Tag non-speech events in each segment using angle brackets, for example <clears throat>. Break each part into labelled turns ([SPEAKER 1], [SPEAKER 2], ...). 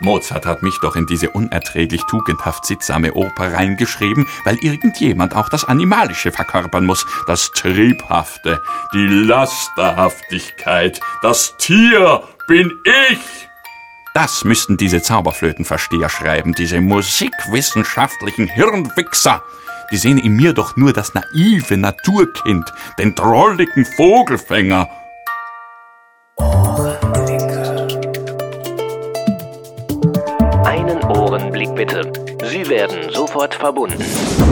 [SPEAKER 1] Mozart hat mich doch in diese unerträglich tugendhaft sittsame Oper reingeschrieben, weil irgendjemand auch das Animalische verkörpern muss, das Triebhafte, die Lasterhaftigkeit, das Tier bin ich. Das müssten diese Zauberflötenversteher schreiben, diese musikwissenschaftlichen Hirnwichser. Die sehen in mir doch nur das naive Naturkind, den drolligen Vogelfänger.
[SPEAKER 2] Bitte. Sie werden sofort verbunden.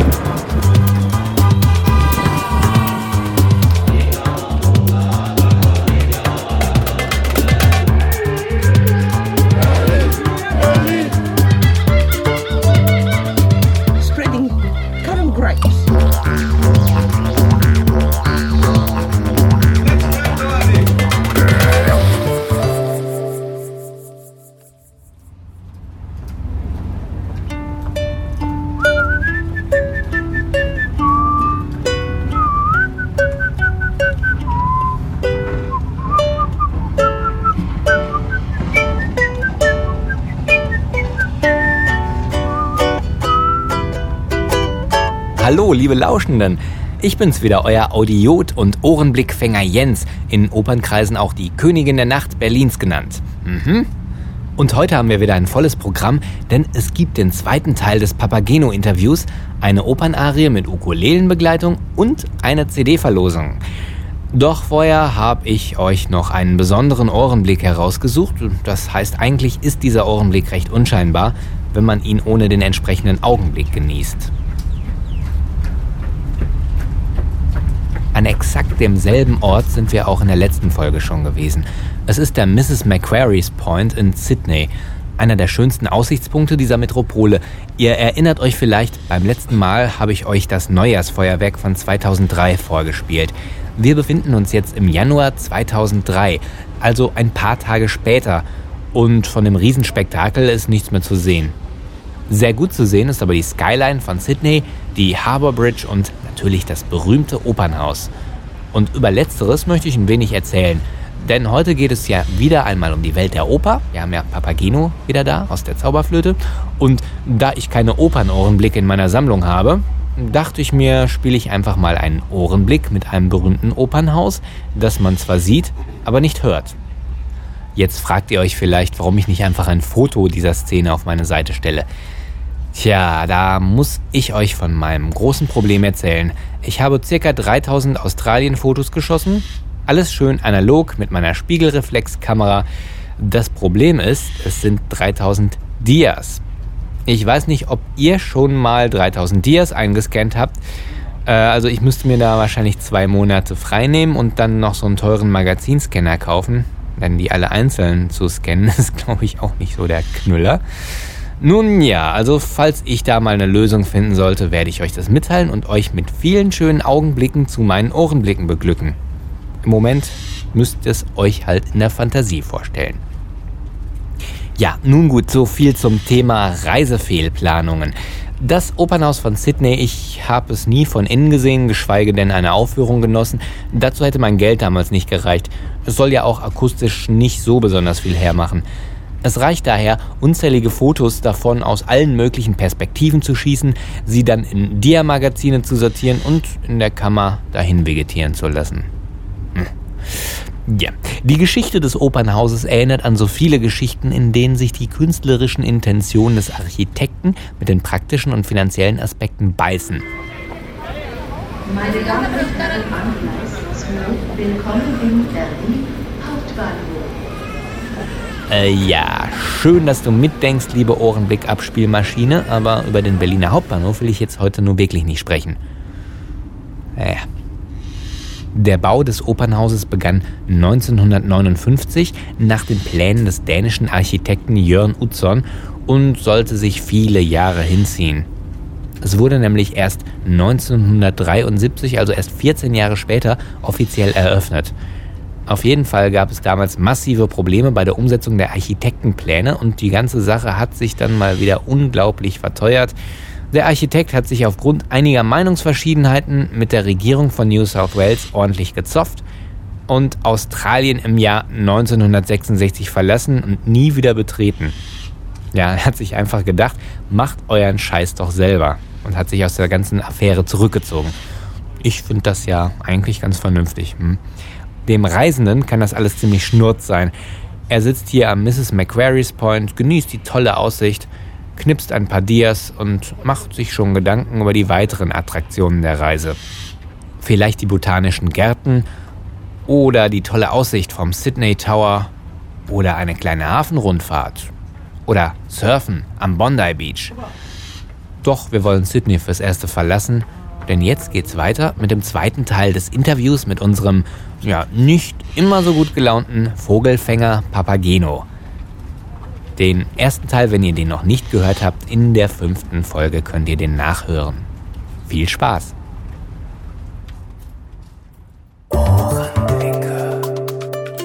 [SPEAKER 3] Liebe Lauschenden. Ich bin's wieder, euer Audiot und Ohrenblickfänger Jens, in Opernkreisen auch die Königin der Nacht Berlins genannt. Mhm. Und heute haben wir wieder ein volles Programm, denn es gibt den zweiten Teil des Papageno-Interviews, eine Opernarie mit Ukulelenbegleitung und eine CD-Verlosung. Doch vorher habe ich euch noch einen besonderen Ohrenblick herausgesucht. Das heißt, eigentlich ist dieser Ohrenblick recht unscheinbar, wenn man ihn ohne den entsprechenden Augenblick genießt. An exakt demselben Ort sind wir auch in der letzten Folge schon gewesen. Es ist der Mrs. Macquarie's Point in Sydney, einer der schönsten Aussichtspunkte dieser Metropole. Ihr erinnert euch vielleicht, beim letzten Mal habe ich euch das Neujahrsfeuerwerk von 2003 vorgespielt. Wir befinden uns jetzt im Januar 2003, also ein paar Tage später. Und von dem Riesenspektakel ist nichts mehr zu sehen. Sehr gut zu sehen ist aber die Skyline von Sydney, die Harbour Bridge und natürlich das berühmte Opernhaus. Und über letzteres möchte ich ein wenig erzählen. Denn heute geht es ja wieder einmal um die Welt der Oper. Wir haben ja Papageno wieder da aus der Zauberflöte. Und da ich keine Opernohrenblicke in meiner Sammlung habe, dachte ich mir, spiele ich einfach mal einen Ohrenblick mit einem berühmten Opernhaus, das man zwar sieht, aber nicht hört. Jetzt fragt ihr euch vielleicht, warum ich nicht einfach ein Foto dieser Szene auf meine Seite stelle. Tja, da muss ich euch von meinem großen Problem erzählen. Ich habe ca. 3000 Australien-Fotos geschossen. Alles schön analog mit meiner Spiegelreflexkamera. Das Problem ist, es sind 3000 Dias. Ich weiß nicht, ob ihr schon mal 3000 Dias eingescannt habt. Äh, also ich müsste mir da wahrscheinlich zwei Monate freinehmen und dann noch so einen teuren Magazinscanner kaufen. Denn die alle einzeln zu scannen <laughs> ist, glaube ich, auch nicht so der Knüller. Nun ja, also falls ich da mal eine Lösung finden sollte, werde ich euch das mitteilen und euch mit vielen schönen Augenblicken zu meinen Ohrenblicken beglücken. Im Moment müsst ihr es euch halt in der Fantasie vorstellen. Ja, nun gut, so viel zum Thema Reisefehlplanungen. Das Opernhaus von Sydney, ich habe es nie von innen gesehen, geschweige denn eine Aufführung genossen. Dazu hätte mein Geld damals nicht gereicht. Es soll ja auch akustisch nicht so besonders viel hermachen. Es reicht daher, unzählige Fotos davon aus allen möglichen Perspektiven zu schießen, sie dann in Dia-Magazine zu sortieren und in der Kammer dahin vegetieren zu lassen. Hm. Ja, die Geschichte des Opernhauses erinnert an so viele Geschichten, in denen sich die künstlerischen Intentionen des Architekten mit den praktischen und finanziellen Aspekten beißen.
[SPEAKER 4] Meine Damen und Herren, 12, willkommen in Berlin Hauptbahnhof.
[SPEAKER 3] Äh, ja, schön, dass du mitdenkst, liebe Ohrenblick-Abspielmaschine, aber über den Berliner Hauptbahnhof will ich jetzt heute nur wirklich nicht sprechen. Naja. Der Bau des Opernhauses begann 1959 nach den Plänen des dänischen Architekten Jörn Utzon und sollte sich viele Jahre hinziehen. Es wurde nämlich erst 1973, also erst 14 Jahre später, offiziell eröffnet. Auf jeden Fall gab es damals massive Probleme bei der Umsetzung der Architektenpläne und die ganze Sache hat sich dann mal wieder unglaublich verteuert. Der Architekt hat sich aufgrund einiger Meinungsverschiedenheiten mit der Regierung von New South Wales ordentlich gezopft und Australien im Jahr 1966 verlassen und nie wieder betreten. Ja, er hat sich einfach gedacht, macht euren Scheiß doch selber und hat sich aus der ganzen Affäre zurückgezogen. Ich finde das ja eigentlich ganz vernünftig. Hm? Dem Reisenden kann das alles ziemlich schnurz sein. Er sitzt hier am Mrs. Macquarie's Point, genießt die tolle Aussicht, knipst ein paar Dias und macht sich schon Gedanken über die weiteren Attraktionen der Reise. Vielleicht die botanischen Gärten oder die tolle Aussicht vom Sydney Tower oder eine kleine Hafenrundfahrt oder Surfen am Bondi Beach. Doch wir wollen Sydney fürs Erste verlassen, denn jetzt geht's weiter mit dem zweiten Teil des Interviews mit unserem, ja, nicht immer so gut gelaunten Vogelfänger Papageno. Den ersten Teil, wenn ihr den noch nicht gehört habt, in der fünften Folge könnt ihr den nachhören. Viel Spaß!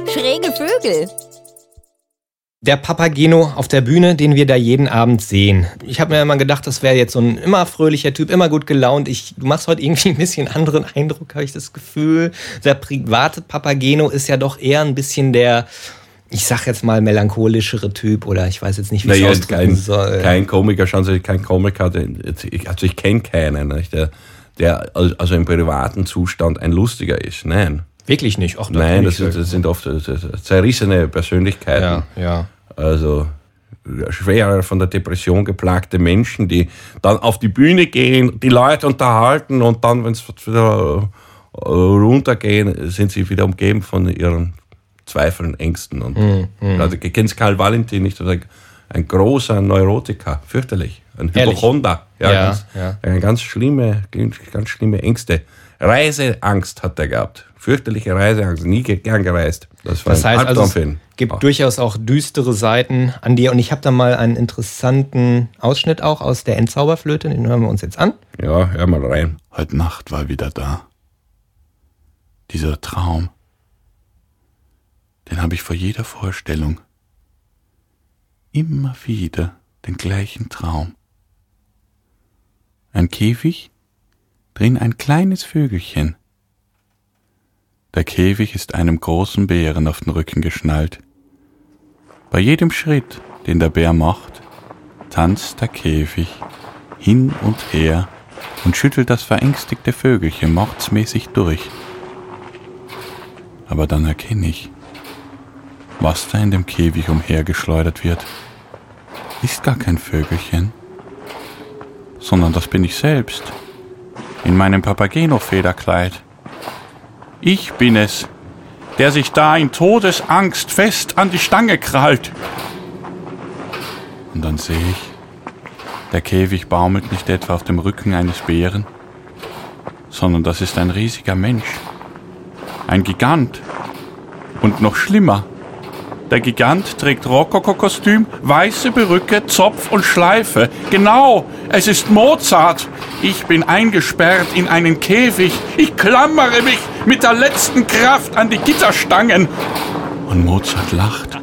[SPEAKER 5] Schräge Vögel.
[SPEAKER 6] Der Papageno auf der Bühne, den wir da jeden Abend sehen. Ich habe mir immer gedacht, das wäre jetzt so ein immer fröhlicher Typ, immer gut gelaunt. Ich, du machst heute irgendwie ein bisschen anderen Eindruck, habe ich das Gefühl. Der private Papageno ist ja doch eher ein bisschen der, ich sag jetzt mal, melancholischere Typ oder ich weiß jetzt nicht, wie
[SPEAKER 7] Naja,
[SPEAKER 6] ich es ausdrücken
[SPEAKER 7] kein,
[SPEAKER 6] soll.
[SPEAKER 7] kein Komiker, schauen Sie, kein Komiker, also ich kenne keinen, nicht, der, der also im privaten Zustand ein lustiger ist. Nein.
[SPEAKER 6] Wirklich nicht.
[SPEAKER 7] Nein, das
[SPEAKER 6] kenn
[SPEAKER 7] sind,
[SPEAKER 6] ich
[SPEAKER 7] das sind oft zerrissene Persönlichkeiten.
[SPEAKER 6] Ja, ja.
[SPEAKER 7] Also schwer von der Depression geplagte Menschen, die dann auf die Bühne gehen, die Leute unterhalten und dann, wenn es wieder äh, runtergehen, sind sie wieder umgeben von ihren Zweifeln, Ängsten. Und
[SPEAKER 6] Mhm,
[SPEAKER 7] also, du kennst Karl Valentin nicht, oder ein großer Neurotiker, fürchterlich, ein? Hypochonder, ja,
[SPEAKER 6] Ja,
[SPEAKER 7] ganz,
[SPEAKER 6] ja.
[SPEAKER 7] Eine ganz schlimme, ganz schlimme Ängste. Reiseangst hat er gehabt, fürchterliche Reiseangst, nie ge- gern gereist. Das war
[SPEAKER 6] Das
[SPEAKER 7] ein
[SPEAKER 6] heißt also,
[SPEAKER 7] Albtraum für
[SPEAKER 6] es gibt
[SPEAKER 7] Ah.
[SPEAKER 6] durchaus auch düstere Seiten an dir. Und ich habe da mal einen interessanten Ausschnitt auch aus der Endzauberflöte. Den hören wir uns jetzt an.
[SPEAKER 7] Ja, hör mal rein.
[SPEAKER 1] Heute Nacht war wieder da. Dieser Traum. Den habe ich vor jeder Vorstellung. Immer wieder den gleichen Traum. Ein Käfig, drin ein kleines Vögelchen. Der Käfig ist einem großen Bären auf den Rücken geschnallt. Bei jedem Schritt, den der Bär macht, tanzt der Käfig hin und her und schüttelt das verängstigte Vögelchen mordsmäßig durch. Aber dann erkenne ich, was da in dem Käfig umhergeschleudert wird, ist gar kein Vögelchen, sondern das bin ich selbst, in meinem Papageno-Federkleid. Ich bin es, der sich da in Todesangst fest an die Stange krallt. Und dann sehe ich, der Käfig baumelt nicht etwa auf dem Rücken eines Bären, sondern das ist ein riesiger Mensch. Ein Gigant. Und noch schlimmer. Der Gigant trägt Rokoko-Kostüm, weiße Perücke, Zopf und Schleife. Genau, es ist Mozart. Ich bin eingesperrt in einen Käfig. Ich klammere mich mit der letzten Kraft an die Gitterstangen. Und Mozart lacht.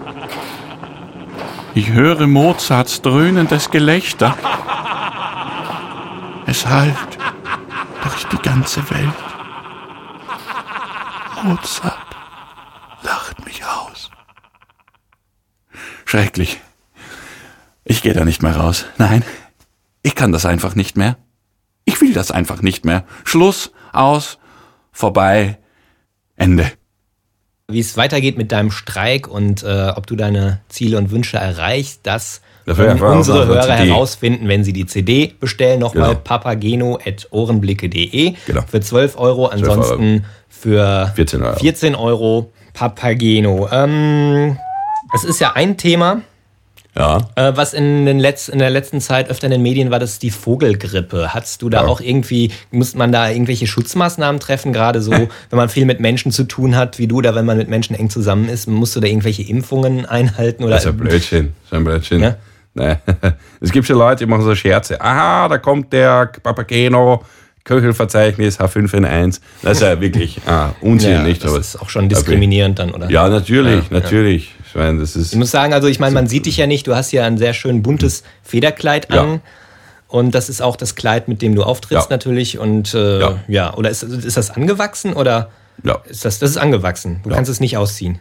[SPEAKER 1] Ich höre Mozarts dröhnendes Gelächter. Es hallt durch die ganze Welt. Mozart lacht mich aus. Schrecklich. Ich gehe da nicht mehr raus. Nein, ich kann das einfach nicht mehr. Ich will das einfach nicht mehr. Schluss, aus, vorbei, Ende.
[SPEAKER 6] Wie es weitergeht mit deinem Streik und äh, ob du deine Ziele und Wünsche erreichst, das
[SPEAKER 7] einfach
[SPEAKER 6] unsere Hörer herausfinden, wenn sie die CD bestellen. Nochmal
[SPEAKER 7] Genau.
[SPEAKER 6] papageno.ohrenblicke.de
[SPEAKER 7] Genau.
[SPEAKER 6] für 12 Euro. Ansonsten für
[SPEAKER 7] 14 Euro.
[SPEAKER 6] 14 Euro Papageno. Ähm, es ist ja ein Thema,
[SPEAKER 7] Ja.
[SPEAKER 6] äh, was in, den Letz-, in der letzten Zeit öfter in den Medien war, das ist die Vogelgrippe. Hattest du da
[SPEAKER 7] Ja.
[SPEAKER 6] auch irgendwie, muss man da irgendwelche Schutzmaßnahmen treffen, gerade so, <laughs> wenn man viel mit Menschen zu tun hat, wie du, oder wenn man mit Menschen eng zusammen ist, musst du da irgendwelche Impfungen einhalten? Oder
[SPEAKER 7] Das ist ein Blödsinn. Das ist ein Blödsinn.
[SPEAKER 6] Ja?
[SPEAKER 7] Nein. <laughs> Es gibt schon Leute, die machen so Scherze. Aha, da kommt der Papageno, Köchelverzeichnis H5N1. Das ist ja wirklich ah, <laughs> Unsinn,
[SPEAKER 6] ja,
[SPEAKER 7] nicht?
[SPEAKER 6] das
[SPEAKER 7] Aber-
[SPEAKER 6] ist auch schon diskriminierend dann, oder?
[SPEAKER 7] Ja, natürlich,
[SPEAKER 6] Ja, ja.
[SPEAKER 7] natürlich. Ich meine, das ist.
[SPEAKER 6] Ich muss sagen, also ich meine, man sieht dich ja nicht, du hast ja ein sehr schön buntes Federkleid
[SPEAKER 7] Ja.
[SPEAKER 6] an. Und das ist auch das Kleid, mit dem du auftrittst
[SPEAKER 7] Ja.
[SPEAKER 6] natürlich. Und äh, ja.
[SPEAKER 7] Ja.
[SPEAKER 6] oder ist, ist das angewachsen oder
[SPEAKER 7] Ja.
[SPEAKER 6] ist das, das ist angewachsen? Du kannst es nicht ausziehen.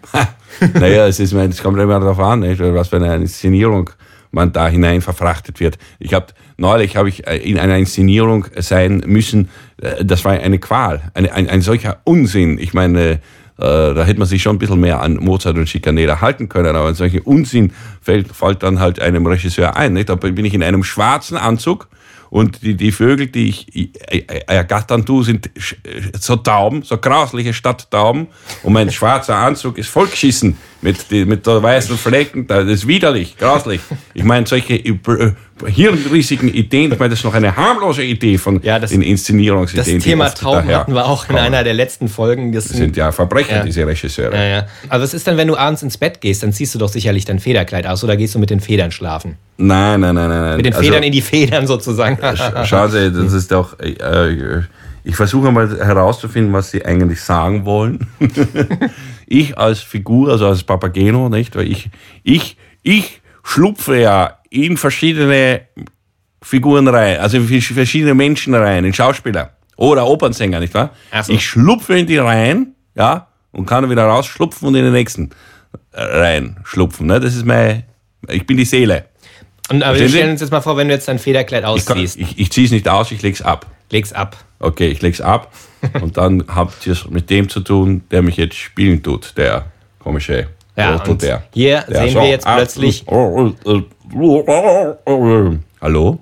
[SPEAKER 7] naja, es ist, es kommt immer darauf an, nicht? was für eine Inszenierung man da hinein verfrachtet wird. Ich habe neulich habe ich äh, in einer Inszenierung sein müssen. äh, Das war eine Qual, eine, ein, ein solcher Unsinn. Ich meine, äh, da hätte man sich schon ein bisschen mehr an Mozart und Schikaneder halten können, aber ein solcher Unsinn fällt, fällt dann halt einem Regisseur ein. Nicht? Da bin ich in einem schwarzen Anzug und die, die Vögel, die ich äh, ergattern tue, sind äh, so Tauben, so grausliche Stadttauben. Und mein schwarzer Anzug ist vollgeschissen mit, mit der weißen Flecken. Das ist widerlich, grauslich. Ich meine, solche äh, hirnrissigen Ideen, ich meine, das ist noch eine harmlose Idee von
[SPEAKER 3] Ja, das-
[SPEAKER 7] den Inszenierungsideen.
[SPEAKER 3] Das Thema Tauben hatten wir auch in
[SPEAKER 7] kommen.
[SPEAKER 3] einer der letzten Folgen. Das
[SPEAKER 7] Das sind ja Verbrecher,
[SPEAKER 3] Ja.
[SPEAKER 7] diese Regisseure.
[SPEAKER 3] Ja, ja. Aber was ist denn, wenn du abends ins Bett gehst? Dann ziehst du doch sicherlich dein Federkleid aus oder gehst du mit den Federn schlafen?
[SPEAKER 7] Nein, nein, nein, nein.
[SPEAKER 3] Mit den
[SPEAKER 7] Also-
[SPEAKER 3] Federn in die Federn sozusagen.
[SPEAKER 7] Sch- Schauen Sie, das ist doch. Äh, ich versuche mal herauszufinden, was Sie eigentlich sagen wollen. <laughs> ich als Figur, also als Papageno, nicht? Weil ich, ich, ich schlupfe ja in verschiedene Figuren rein, also in verschiedene Menschen rein, in Schauspieler oder Opernsänger, nicht wahr?
[SPEAKER 3] So.
[SPEAKER 7] Ich schlupfe in die rein, ja, und kann wieder rausschlupfen und in den nächsten äh, rein schlupfen. Ne? Das ist mein, ich bin die Seele.
[SPEAKER 3] Und aber wir stellen uns jetzt mal vor, wenn du jetzt dein Federkleid
[SPEAKER 7] Ich, kann-
[SPEAKER 3] ausziehst.
[SPEAKER 7] ich, ich ziehe es nicht aus, ich leg's ab.
[SPEAKER 3] Leg's ab.
[SPEAKER 7] Okay, ich leg's ab <laughs> und dann habt ihr es mit dem zu tun, der mich jetzt spielen tut, der komische
[SPEAKER 3] Ja,
[SPEAKER 7] Trottel,
[SPEAKER 3] und
[SPEAKER 7] der.
[SPEAKER 3] hier
[SPEAKER 7] der
[SPEAKER 3] sehen wir jetzt plötzlich-
[SPEAKER 7] Hallo?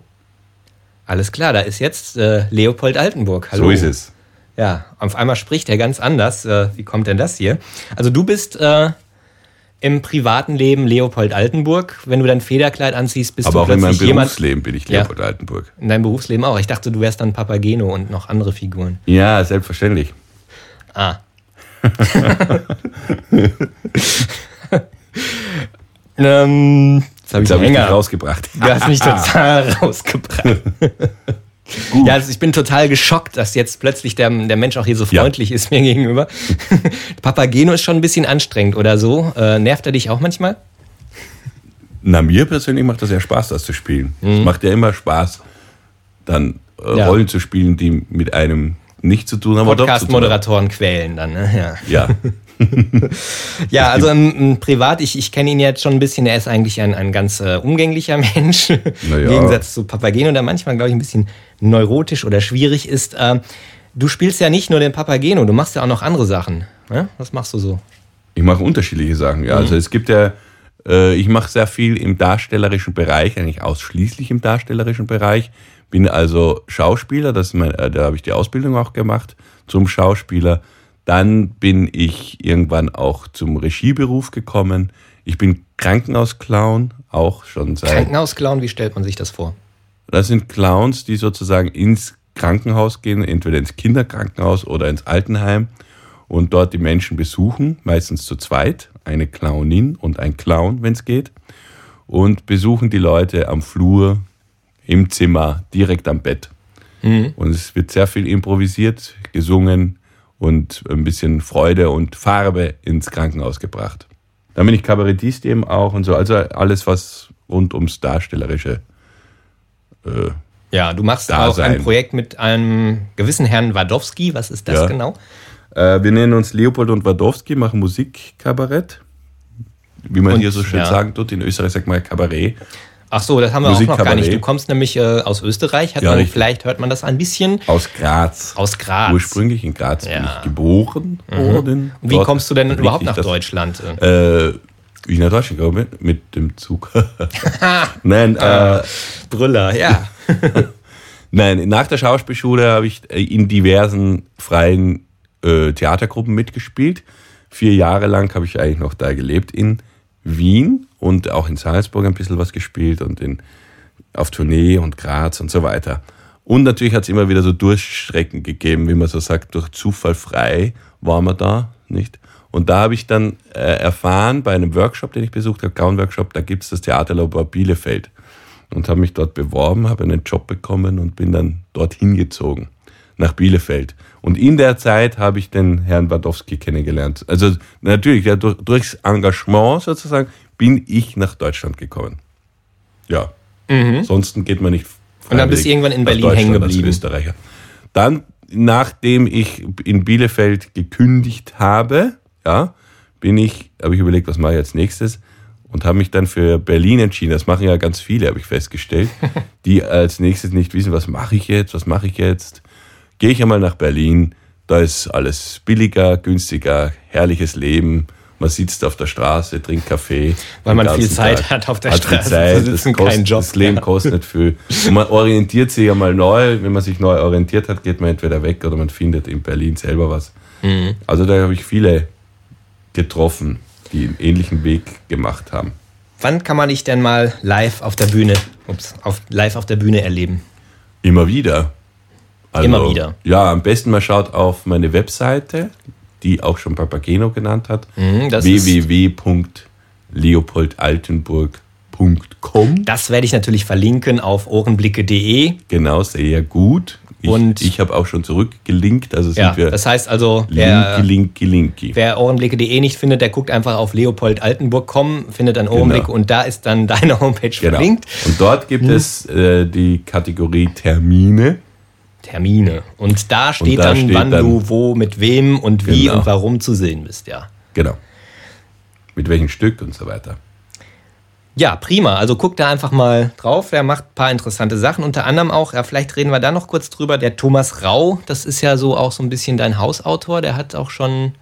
[SPEAKER 3] Alles klar, da ist jetzt äh, Leopold Altenburg. Hallo.
[SPEAKER 7] So ist es.
[SPEAKER 3] Ja, auf einmal spricht er ganz anders. Äh, wie kommt denn das hier? Also du bist äh, im privaten Leben Leopold Altenburg. Wenn du dein Federkleid anziehst, bist
[SPEAKER 7] Aber
[SPEAKER 3] du
[SPEAKER 7] auch in meinem
[SPEAKER 3] plötzlich jemand
[SPEAKER 7] Berufsleben bin ich
[SPEAKER 3] Ja.
[SPEAKER 7] Leopold Altenburg.
[SPEAKER 3] in deinem Berufsleben auch. Ich dachte, du wärst dann Papageno und noch andere Figuren.
[SPEAKER 7] Ja, selbstverständlich.
[SPEAKER 3] Ah. <laughs> ähm, jetzt habe
[SPEAKER 7] ich dich
[SPEAKER 3] Hänger.
[SPEAKER 7] rausgebracht.
[SPEAKER 3] Du hast mich <laughs> total rausgebracht. Ja, also ich bin total geschockt, dass jetzt plötzlich der, der Mensch auch hier so
[SPEAKER 7] Ja.
[SPEAKER 3] freundlich ist mir gegenüber. <laughs> Papageno ist schon ein bisschen anstrengend oder so. Äh, nervt er dich auch manchmal?
[SPEAKER 7] Na, mir persönlich macht das ja Spaß, das zu spielen. Es macht ja immer Spaß, dann äh,
[SPEAKER 3] Mhm. Ja.
[SPEAKER 7] Rollen zu spielen, die mit einem nichts zu tun haben.
[SPEAKER 3] Podcast-Moderatoren quälen dann, ne? Ja.
[SPEAKER 7] Ja. <laughs>
[SPEAKER 3] Ja, also ähm, ähm, privat, ich, ich kenne ihn jetzt schon ein bisschen, er ist eigentlich ein, ein ganz äh, umgänglicher <laughs> Mensch.
[SPEAKER 7] Na ja.
[SPEAKER 3] Im Gegensatz zu Papageno, der manchmal, glaube ich, ein bisschen neurotisch oder schwierig ist. Ähm, du spielst ja nicht nur den Papageno, du machst ja auch noch andere Sachen. Ne? Was machst du so?
[SPEAKER 7] Ich mache unterschiedliche Sachen. Ja. Also es gibt ja, äh, ich mache sehr viel im darstellerischen Bereich, eigentlich ausschließlich im darstellerischen Bereich. Bin also Schauspieler, das mein, äh, da habe ich die Ausbildung auch gemacht zum Schauspieler. Dann bin ich irgendwann auch zum Regieberuf gekommen. Ich bin Krankenhausclown, auch schon seit.
[SPEAKER 3] Krankenhausclown, wie stellt man sich das vor?
[SPEAKER 7] Das sind Clowns, die sozusagen ins Krankenhaus gehen, entweder ins Kinderkrankenhaus oder ins Altenheim und dort die Menschen besuchen, meistens zu zweit, eine Clownin und ein Clown, wenn es geht, und besuchen die Leute am Flur, im Zimmer, direkt am Bett. Und es wird sehr viel improvisiert, gesungen und ein bisschen Freude und Farbe ins Krankenhaus gebracht. Dann bin ich Kabarettist eben auch und so, also alles, was rund ums Darstellerische äh,
[SPEAKER 3] Ja, du machst
[SPEAKER 7] Da
[SPEAKER 3] auch ein. Projekt mit einem gewissen Herrn Wadowski. Was ist das
[SPEAKER 7] Ja.
[SPEAKER 3] genau?
[SPEAKER 7] Äh, wir nennen uns Leopold und Wadowski, machen Musikkabarett. Wie man
[SPEAKER 3] Und,
[SPEAKER 7] hier so schön
[SPEAKER 3] ja.
[SPEAKER 7] sagen tut, in Österreich sagt man Kabarett.
[SPEAKER 3] Ach so, das haben wir auch noch gar nicht. Du kommst nämlich äh, aus Österreich. Hat
[SPEAKER 7] Ja,
[SPEAKER 3] man,
[SPEAKER 7] richtig.
[SPEAKER 3] vielleicht hört man das ein bisschen
[SPEAKER 7] Aus Graz.
[SPEAKER 3] aus Graz.
[SPEAKER 7] Ursprünglich in Graz bin
[SPEAKER 3] Ja. Mhm.
[SPEAKER 7] ich geboren worden.
[SPEAKER 3] Und wie
[SPEAKER 7] Dort
[SPEAKER 3] kommst du denn überhaupt nach
[SPEAKER 7] das-
[SPEAKER 3] Deutschland?
[SPEAKER 7] Äh, wie ich nach Deutschland komme? Mit dem Zug. <laughs> Nein, äh,
[SPEAKER 3] Brüller, ja. <laughs>
[SPEAKER 7] Nein, nach der Schauspielschule habe ich äh, in diversen freien äh, Theatergruppen mitgespielt. Vier Jahre lang habe ich eigentlich noch da gelebt in Wien und auch in Salzburg ein bisschen was gespielt und in, auf Tournee und Graz und so weiter. Und natürlich hat es immer wieder so Durchstrecken gegeben, wie man so sagt, durch Zufall frei waren wir da, nicht? Und da habe ich dann äh, erfahren, bei einem Workshop, den ich besucht habe, Clown-Workshop, da gibt es das Theaterlabor Bielefeld und habe mich dort beworben, habe einen Job bekommen und bin dann dorthin gezogen, nach Bielefeld. Und in der Zeit habe ich den Herrn Wadowski kennengelernt. Also natürlich, ja, durch, durchs Engagement sozusagen bin ich nach Deutschland gekommen. Ja. Ansonsten geht man nicht
[SPEAKER 3] Und dann bist du irgendwann in Berlin hängen geblieben.
[SPEAKER 7] Österreicher. Dann, nachdem ich in Bielefeld gekündigt habe, ja, bin ich, habe ich überlegt, was mache ich als nächstes und habe mich dann für Berlin entschieden. Das machen ja ganz viele, habe ich festgestellt, <laughs> die als nächstes nicht wissen, was mache ich jetzt, was mache ich jetzt. Gehe ich einmal nach Berlin, da ist alles billiger, günstiger, herrliches Leben. Man sitzt auf der Straße, trinkt Kaffee.
[SPEAKER 3] Weil man viel Zeit
[SPEAKER 7] Tag.
[SPEAKER 3] hat auf der
[SPEAKER 7] Hat
[SPEAKER 3] Straße
[SPEAKER 7] Zeit,
[SPEAKER 3] zu sitzen,
[SPEAKER 7] das kostet,
[SPEAKER 3] Job.
[SPEAKER 7] Das Leben
[SPEAKER 3] Ja.
[SPEAKER 7] kostet viel. Und man orientiert sich ja mal neu. Wenn man sich neu orientiert hat, geht man entweder weg oder man findet in Berlin selber was.
[SPEAKER 3] Mhm.
[SPEAKER 7] Also da habe ich viele getroffen, die einen ähnlichen Weg gemacht haben.
[SPEAKER 3] Wann kann man dich denn mal live auf der Bühne, ups, auf, live auf der Bühne erleben?
[SPEAKER 7] Immer wieder. Also,
[SPEAKER 3] Immer wieder.
[SPEAKER 7] Ja, am besten man schaut auf meine Webseite, die auch schon Papageno genannt hat.
[SPEAKER 3] Mhm,
[SPEAKER 7] www.leopoldaltenburg.com.
[SPEAKER 3] Das werde ich natürlich verlinken auf ohrenblicke.de.
[SPEAKER 7] Genau, sehr gut. Ich,
[SPEAKER 3] Und-
[SPEAKER 7] ich habe auch schon zurückgelinkt, also sind
[SPEAKER 3] Ja,
[SPEAKER 7] wir
[SPEAKER 3] das heißt also,
[SPEAKER 7] linky,
[SPEAKER 3] wer,
[SPEAKER 7] linky, linky.
[SPEAKER 3] wer Ohrenblicke.de nicht findet, der guckt einfach auf leopoldaltenburg.com, findet dann Ohrenblicke
[SPEAKER 7] Genau.
[SPEAKER 3] und da ist dann <laughs> deine Homepage
[SPEAKER 7] Genau.
[SPEAKER 3] verlinkt.
[SPEAKER 7] Und dort gibt
[SPEAKER 3] Mhm.
[SPEAKER 7] es äh, die Kategorie Termine.
[SPEAKER 3] Termine. Und da steht
[SPEAKER 7] da
[SPEAKER 3] dann,
[SPEAKER 7] steht
[SPEAKER 3] wann
[SPEAKER 7] dann-
[SPEAKER 3] du wo, mit wem und wie
[SPEAKER 7] Genau.
[SPEAKER 3] und warum zu sehen bist, ja.
[SPEAKER 7] Genau. Mit welchem Stück und so weiter.
[SPEAKER 3] Ja, prima. Also guck da einfach mal drauf. Der macht ein paar interessante Sachen. Unter anderem auch, ja, vielleicht reden wir da noch kurz drüber. Der Thomas Rau, das ist ja so auch so ein bisschen dein Hausautor. Der hat auch schon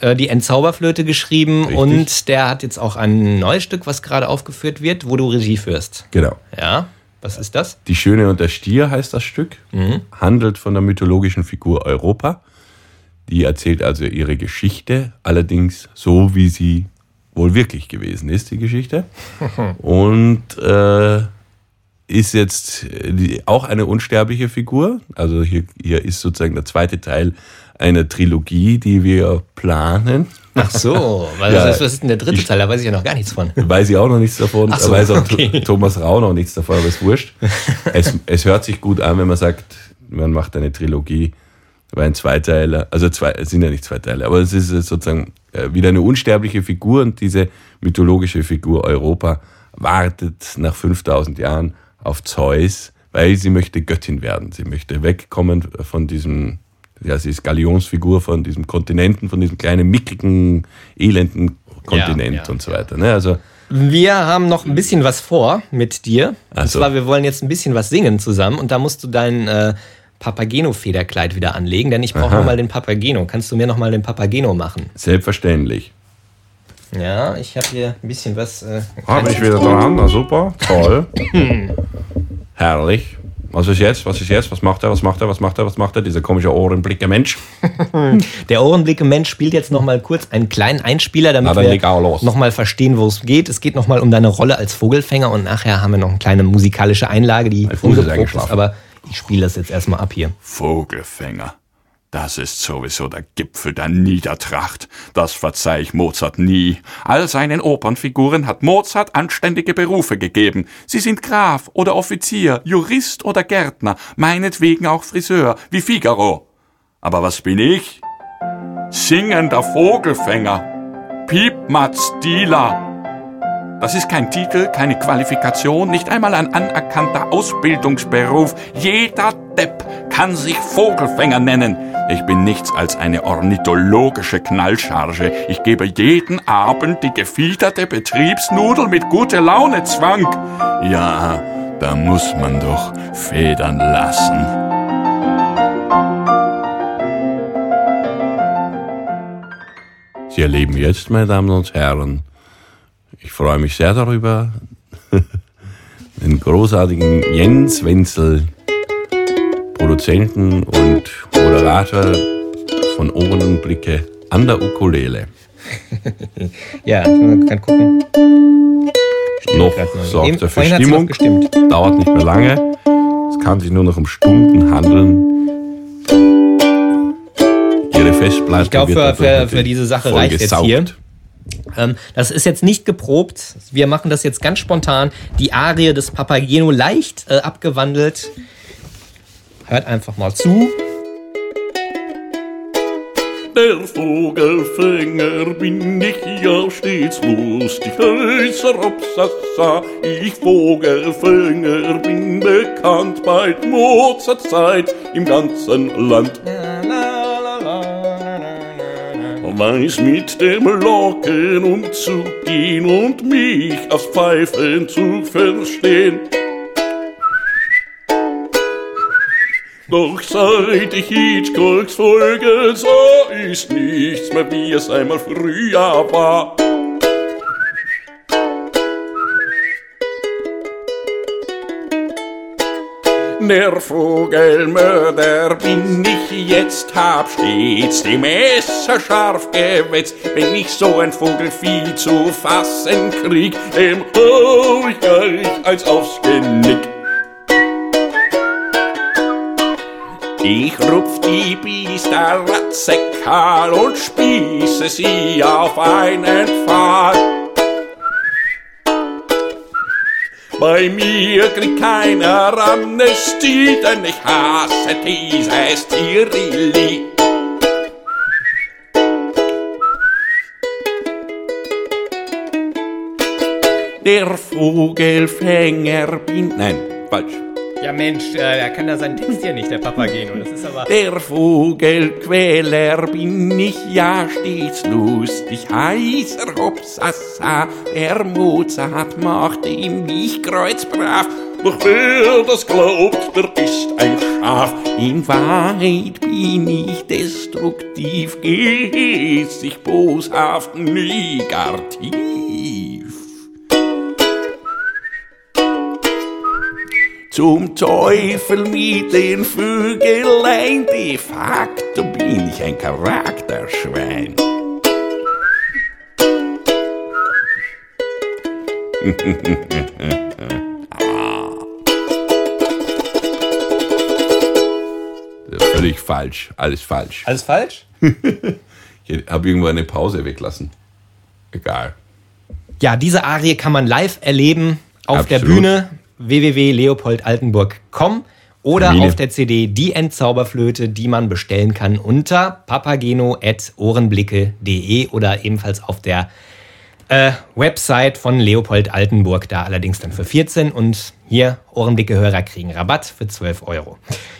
[SPEAKER 3] äh, die Entzauberflöte geschrieben
[SPEAKER 7] Richtig.
[SPEAKER 3] und der hat jetzt auch ein neues Stück, was gerade aufgeführt wird, wo du Regie führst.
[SPEAKER 7] Genau.
[SPEAKER 3] Ja, was ist das?
[SPEAKER 7] Die Schöne und der Stier heißt das Stück. Handelt von der mythologischen Figur Europa. Die erzählt also ihre Geschichte, allerdings so, wie sie wohl wirklich gewesen ist, die Geschichte. <laughs> Und äh, ist jetzt äh, auch eine unsterbliche Figur. Also hier, hier ist sozusagen der zweite Teil einer Trilogie, die wir planen.
[SPEAKER 3] Ach so, weil
[SPEAKER 7] Ja,
[SPEAKER 3] das ist, was ist denn der dritte
[SPEAKER 7] ich-
[SPEAKER 3] Teil? Da weiß ich ja noch gar nichts von. <laughs>
[SPEAKER 7] Weiß ich auch noch nichts davon.
[SPEAKER 3] Ach so,
[SPEAKER 7] weiß auch
[SPEAKER 3] okay.
[SPEAKER 7] Thomas Rau noch nichts davon, aber ist wurscht. <laughs> es, es hört sich gut an, wenn man sagt, man macht eine Trilogie, weil ein Zweiteiler, also zwei, es sind ja nicht zwei Teile, aber es ist sozusagen äh, wieder eine unsterbliche Figur und diese mythologische Figur Europa wartet nach 5000 Jahren auf Zeus, weil sie möchte Göttin werden. Sie möchte wegkommen von diesem, ja, sie ist Galionsfigur von diesem Kontinenten, von diesem kleinen, mickrigen, elenden Kontinent
[SPEAKER 3] ja,
[SPEAKER 7] und so weiter. Ne? Also
[SPEAKER 3] Wir haben noch ein bisschen was vor mit dir.
[SPEAKER 7] Ach
[SPEAKER 3] Und zwar, wir wollen jetzt ein bisschen was singen zusammen und da musst du dein äh, Papageno-Federkleid wieder anlegen, denn ich brauche nochmal den Papageno. Kannst du mir nochmal den Papageno machen?
[SPEAKER 7] selbstverständlich.
[SPEAKER 3] Ja, ich habe hier ein bisschen was. Äh,
[SPEAKER 7] bin ich wieder dran? Na super, toll. <laughs> Herrlich. Was ist jetzt? Was ist jetzt? Was macht er? Was macht er? Was macht er? Was macht er? Dieser komische Ohrenblicke Mensch. <laughs>
[SPEAKER 3] Der Ohrenblicke-Mensch spielt jetzt nochmal kurz einen kleinen Einspieler, damit
[SPEAKER 7] Na,
[SPEAKER 3] wir nochmal verstehen, wo es geht. Es geht nochmal um deine Rolle als Vogelfänger und nachher haben wir noch eine kleine musikalische Einlage, die ungeprobt ist, aber ich spiele das jetzt erstmal ab hier.
[SPEAKER 1] Vogelfänger. Das ist sowieso der Gipfel der Niedertracht. Das verzeih ich Mozart nie. All seinen Opernfiguren hat Mozart anständige Berufe gegeben. Sie sind Graf oder Offizier, Jurist oder Gärtner, meinetwegen auch Friseur, wie Figaro. Aber was bin ich? Singender Vogelfänger. Piepmatz Dealer. Das ist kein Titel, keine Qualifikation, nicht einmal ein anerkannter Ausbildungsberuf. Jeder Depp kann sich Vogelfänger nennen. Ich bin nichts als eine ornithologische Knallcharge. Ich gebe jeden Abend die gefiederte Betriebsnudel mit guter Laune Zwang. Ja, da muss man doch federn lassen.
[SPEAKER 7] Sie erleben jetzt, meine Damen und Herren, ich freue mich sehr darüber, <laughs> den großartigen Jens Wenzel, Produzenten und Moderator von Ohrenblicke an der Ukulele. <laughs>
[SPEAKER 3] Ja, ich kann gucken.
[SPEAKER 7] Noch
[SPEAKER 3] grad mal.
[SPEAKER 7] sorgt
[SPEAKER 3] Eben-
[SPEAKER 7] er für Stimmung,
[SPEAKER 3] noch
[SPEAKER 7] dauert nicht mehr lange. Es kann sich nur noch um Stunden handeln. Ihre Festplatte
[SPEAKER 3] Ich glaube,
[SPEAKER 7] wird
[SPEAKER 3] für, für, für diese Sache reicht jetzt hier. Ähm, das ist jetzt nicht geprobt. Wir machen das jetzt ganz spontan. Die Arie des Papageno leicht äh, abgewandelt. Hört einfach mal zu.
[SPEAKER 1] Der Vogelfänger bin ich ja stets lustig, heißer Obsassa. Ich Vogelfänger bin bekannt bei Mozarts Zeit im ganzen Land.
[SPEAKER 7] Weiß mit dem Locken umzugehen und mich aufs Pfeifen zu verstehen. Doch seit ich Hitchcocks folge sah, ist nichts mehr wie es einmal früher war. Der Vogelmörder bin ich jetzt, hab stets die Messer scharf gewetzt. Wenn ich so ein Vogelvieh zu fassen krieg, dem hau ich gleich eins aufs Genick. Ich rupf die Biester ratzeckal und spieße sie auf einen Pfahl. Bei mir kriegt keiner Amnestie, denn ich hasse dieses Tirili. Der Vogelfänger bin... Nein, falsch.
[SPEAKER 8] Ja Mensch, äh, er kann da seinen Text hier nicht, der Papageno. Das ist aber...
[SPEAKER 7] Der Vogelquäler bin ich ja stets lustig, heißer Hopsassa. Der Mozart machte ihm nicht kreuzbrav. Doch wer das glaubt, der ist ein Schaf. In Wahrheit bin ich destruktiv, gehässig, boshaft, negativ. Zum Teufel mit den Vögelein, de facto bin ich ein Charakterschwein. <laughs>
[SPEAKER 9] Das ist völlig falsch. Alles falsch.
[SPEAKER 8] Alles falsch? <laughs>
[SPEAKER 9] Ich habe irgendwo eine Pause weglassen. Egal.
[SPEAKER 8] Ja, diese Arie kann man live erleben auf der
[SPEAKER 9] Absolut.
[SPEAKER 8] Bühne www.leopoldaltenburg.com oder
[SPEAKER 9] Termine.
[SPEAKER 8] auf der CD Die Endzauberflöte, die man bestellen kann unter papageno.ohrenblicke.de oder ebenfalls auf der äh, Website von Leopold Altenburg, da allerdings dann für 14 und hier Ohrenblicke-Hörer kriegen Rabatt für 12 Euro.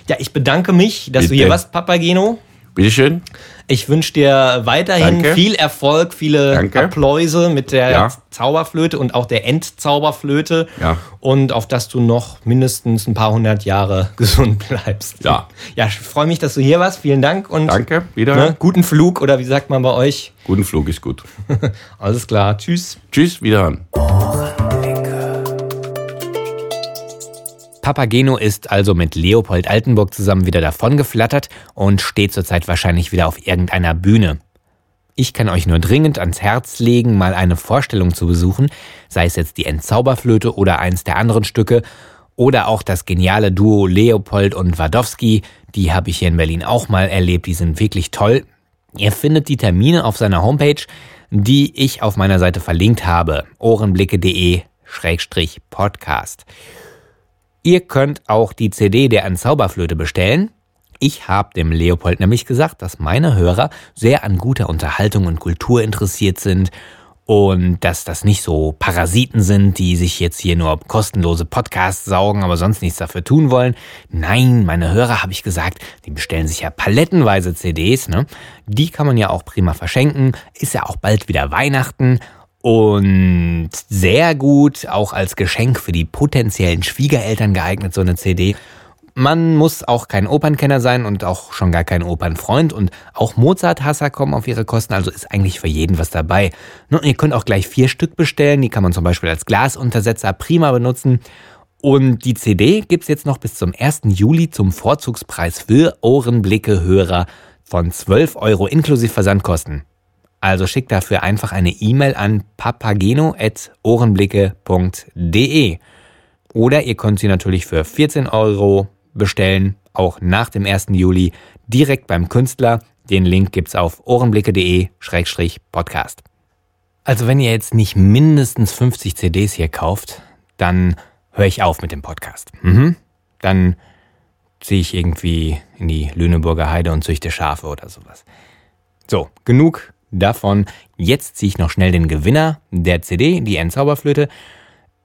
[SPEAKER 8] Ja, ich bedanke mich, dass du
[SPEAKER 9] Bitte.
[SPEAKER 8] hier warst, Papageno.
[SPEAKER 9] Bitteschön.
[SPEAKER 8] Ich wünsche dir weiterhin
[SPEAKER 9] Danke.
[SPEAKER 8] viel Erfolg, viele
[SPEAKER 9] Danke.
[SPEAKER 8] Appläuse mit der
[SPEAKER 9] Ja.
[SPEAKER 8] Zauberflöte und auch der Endzauberflöte.
[SPEAKER 9] Ja.
[SPEAKER 8] Und auf dass du noch mindestens ein paar hundert Jahre <laughs> gesund bleibst.
[SPEAKER 9] Ja.
[SPEAKER 8] Ja, ich freue mich, dass du hier warst. Vielen Dank und
[SPEAKER 9] Danke. Wieder.
[SPEAKER 8] ne, guten Flug oder wie sagt man bei euch?
[SPEAKER 9] Guten Flug ist gut. <laughs>
[SPEAKER 8] Alles klar. Tschüss.
[SPEAKER 9] Tschüss, wieder an.
[SPEAKER 3] Papageno ist also mit Leopold Altenburg zusammen wieder davongeflattert und steht zurzeit wahrscheinlich wieder auf irgendeiner Bühne. Ich kann euch nur dringend ans Herz legen, mal eine Vorstellung zu besuchen, sei es jetzt die Entzauberflöte oder eins der anderen Stücke oder auch das geniale Duo Leopold und Wadowski, die habe ich hier in Berlin auch mal erlebt, die sind wirklich toll. Ihr findet die Termine auf seiner Homepage, die ich auf meiner Seite verlinkt habe, ohrenblicke.de-podcast. Ihr könnt auch die CD der Zauberflöte bestellen. Ich habe dem Leopold nämlich gesagt, dass meine Hörer sehr an guter Unterhaltung und Kultur interessiert sind und dass das nicht so Parasiten sind, die sich jetzt hier nur kostenlose Podcasts saugen, aber sonst nichts dafür tun wollen. Nein, meine Hörer, habe ich gesagt, die bestellen sich ja palettenweise CDs, ne? Die kann man ja auch prima verschenken. Ist ja auch bald wieder Weihnachten und sehr gut auch als Geschenk für die potenziellen Schwiegereltern geeignet, so eine CD. Man muss auch kein Opernkenner sein und auch schon gar kein Opernfreund und auch Mozart-Hasser kommen auf ihre Kosten, also ist eigentlich für jeden was dabei. Und ihr könnt auch gleich vier Stück bestellen, die kann man zum Beispiel als Glasuntersetzer prima benutzen. Und die CD gibt's jetzt noch bis zum 1. Juli zum Vorzugspreis für Ohrenblicke-Hörer von 12 Euro inklusive Versandkosten. Also schickt dafür einfach eine E-Mail an papageno.ohrenblicke.de. Oder ihr könnt sie natürlich für 14 Euro bestellen, auch nach dem 1. Juli, direkt beim Künstler. Den Link gibt's auf ohrenblicke.de-podcast. Also wenn ihr jetzt nicht mindestens 50 CDs hier kauft, dann höre ich auf mit dem Podcast. Mhm. Dann ziehe ich irgendwie in die Lüneburger Heide und züchte Schafe oder sowas. So, genug davon. Jetzt ziehe ich noch schnell den Gewinner der CD, die Endzauberflöte.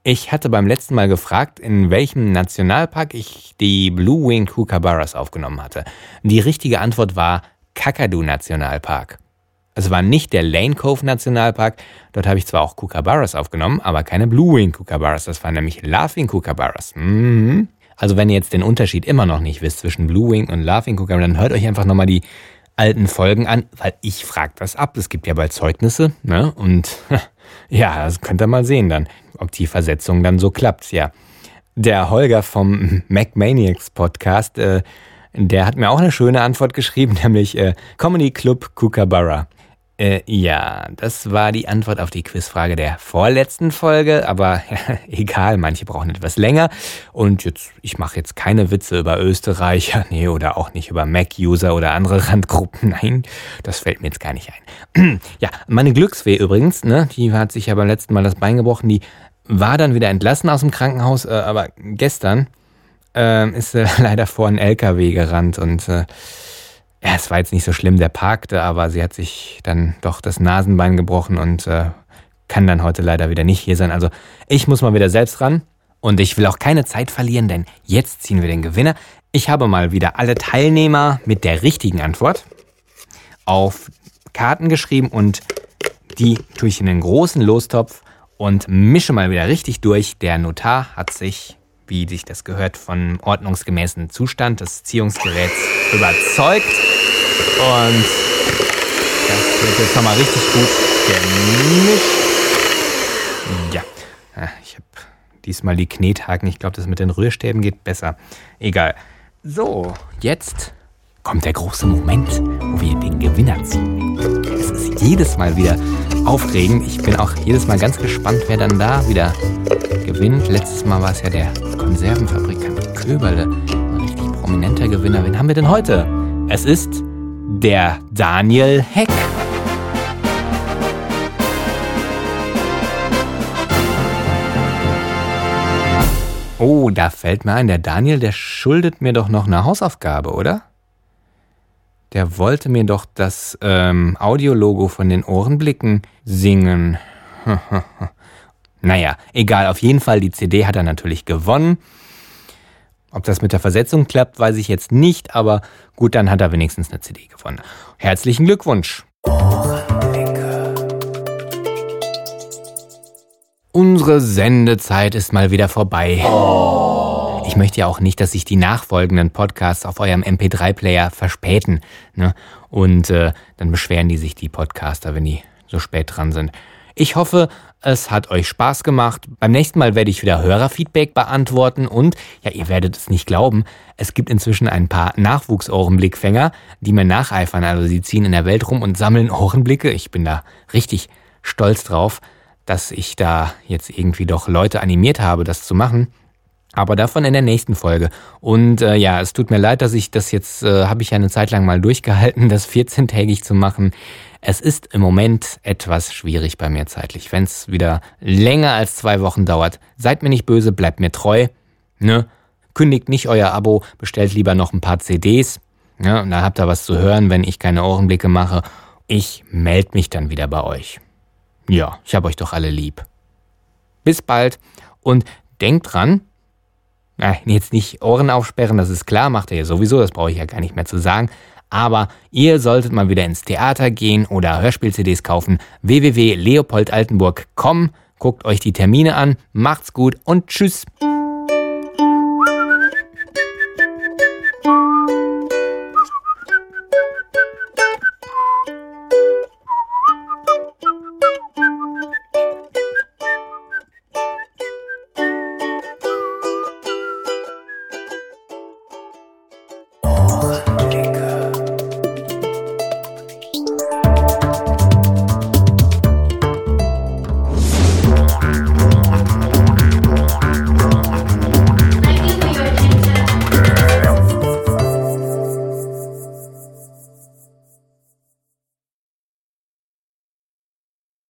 [SPEAKER 3] Ich hatte beim letzten Mal gefragt, in welchem Nationalpark ich die Blue Wing Kookaburras aufgenommen hatte. Die richtige Antwort war Kakadu Nationalpark. Es war nicht der Lane Cove Nationalpark. Dort habe ich zwar auch Kookaburras aufgenommen, aber keine Blue Wing Kookaburras. Das waren nämlich Laughing Kookaburras. Mhm. Also wenn ihr jetzt den Unterschied immer noch nicht wisst zwischen Blue Wing und Laughing Kookaburra, dann hört euch einfach nochmal die alten Folgen an, weil ich frage das ab. Es gibt ja bald Zeugnisse, ne? Und <laughs> ja, das könnt ihr mal sehen dann, ob die Versetzung dann so klappt, ja. Der Holger vom MacManiacs Podcast, äh, der hat mir auch eine schöne Antwort geschrieben, <laughs> nämlich äh, Comedy Club Kookaburra. Äh, ja, das war die Antwort auf die Quizfrage der vorletzten Folge, aber <laughs> egal, manche brauchen etwas länger. Und jetzt, ich mache jetzt keine Witze über Österreicher, <laughs> nee, oder auch nicht über Mac-User oder andere Randgruppen. <laughs> Nein, das fällt mir jetzt gar nicht ein. <clears throat> ja, meine Glücksfee übrigens, ne, die hat sich ja beim letzten Mal das Bein gebrochen, die war dann wieder entlassen aus dem Krankenhaus, äh, aber gestern äh, ist sie leider vor einen LKW gerannt und äh, ja, es war jetzt nicht so schlimm, der parkte, aber sie hat sich dann doch das Nasenbein gebrochen und äh, kann dann heute leider wieder nicht hier sein. Also ich muss mal wieder selbst ran und ich will auch keine Zeit verlieren, denn jetzt ziehen wir den Gewinner. Ich habe mal wieder alle Teilnehmer mit der richtigen Antwort auf Karten geschrieben und die tue ich in den großen Lostopf und mische mal wieder richtig durch. Der Notar hat sich wie sich das gehört, von ordnungsgemäßen Zustand des Ziehungsgeräts überzeugt. Und das wird jetzt nochmal richtig gut gemischt. Ja, ich habe diesmal die Knethaken. Ich glaube, das mit den Rührstäben geht besser. Egal. So, jetzt kommt der große Moment, wo wir den Gewinner ziehen. Es ist jedes Mal wieder aufregend. Ich bin auch jedes Mal ganz gespannt, wer dann da wieder gewinnt. Letztes Mal war es ja der Konservenfabrikant Köberle. Ein richtig prominenter Gewinner. Wen haben wir denn heute? Es ist der Daniel Heck. Oh, da fällt mir ein, der Daniel, der schuldet mir doch noch eine Hausaufgabe, oder? Der wollte mir doch das ähm, Audiologo von den Ohrenblicken singen. <laughs> naja, egal, auf jeden Fall, die CD hat er natürlich gewonnen. Ob das mit der Versetzung klappt, weiß ich jetzt nicht, aber gut, dann hat er wenigstens eine CD gewonnen. Herzlichen Glückwunsch. Ohrenblicke. Unsere Sendezeit ist mal wieder vorbei. Oh. Ich möchte ja auch nicht, dass sich die nachfolgenden Podcasts auf eurem MP3-Player verspäten. Ne? Und äh, dann beschweren die sich, die Podcaster, wenn die so spät dran sind. Ich hoffe, es hat euch Spaß gemacht. Beim nächsten Mal werde ich wieder Hörerfeedback beantworten und, ja, ihr werdet es nicht glauben, es gibt inzwischen ein paar Nachwuchsohrenblickfänger, die mir nacheifern. Also sie ziehen in der Welt rum und sammeln Ohrenblicke. Ich bin da richtig stolz drauf, dass ich da jetzt irgendwie doch Leute animiert habe, das zu machen. Aber davon in der nächsten Folge. Und äh, ja, es tut mir leid, dass ich das jetzt, äh, habe ich ja eine Zeit lang mal durchgehalten, <laughs> das 14-tägig zu machen. Es ist im Moment etwas schwierig bei mir zeitlich. Wenn es wieder länger als zwei Wochen dauert, seid mir nicht böse, bleibt mir treu. Ne? Kündigt nicht euer Abo, bestellt lieber noch ein paar CDs. Ja, und da habt ihr was zu hören, wenn ich keine Ohrenblicke mache. Ich melde mich dann wieder bei euch. Ja, ich hab euch doch alle lieb. Bis bald und denkt dran, na, jetzt nicht Ohren aufsperren, das ist klar, macht ihr ja sowieso, das brauche ich ja gar nicht mehr zu sagen. Aber ihr solltet mal wieder ins Theater gehen oder Hörspiel-CDs kaufen. www.leopoldaltenburg.com. Guckt euch die Termine an, macht's gut und tschüss.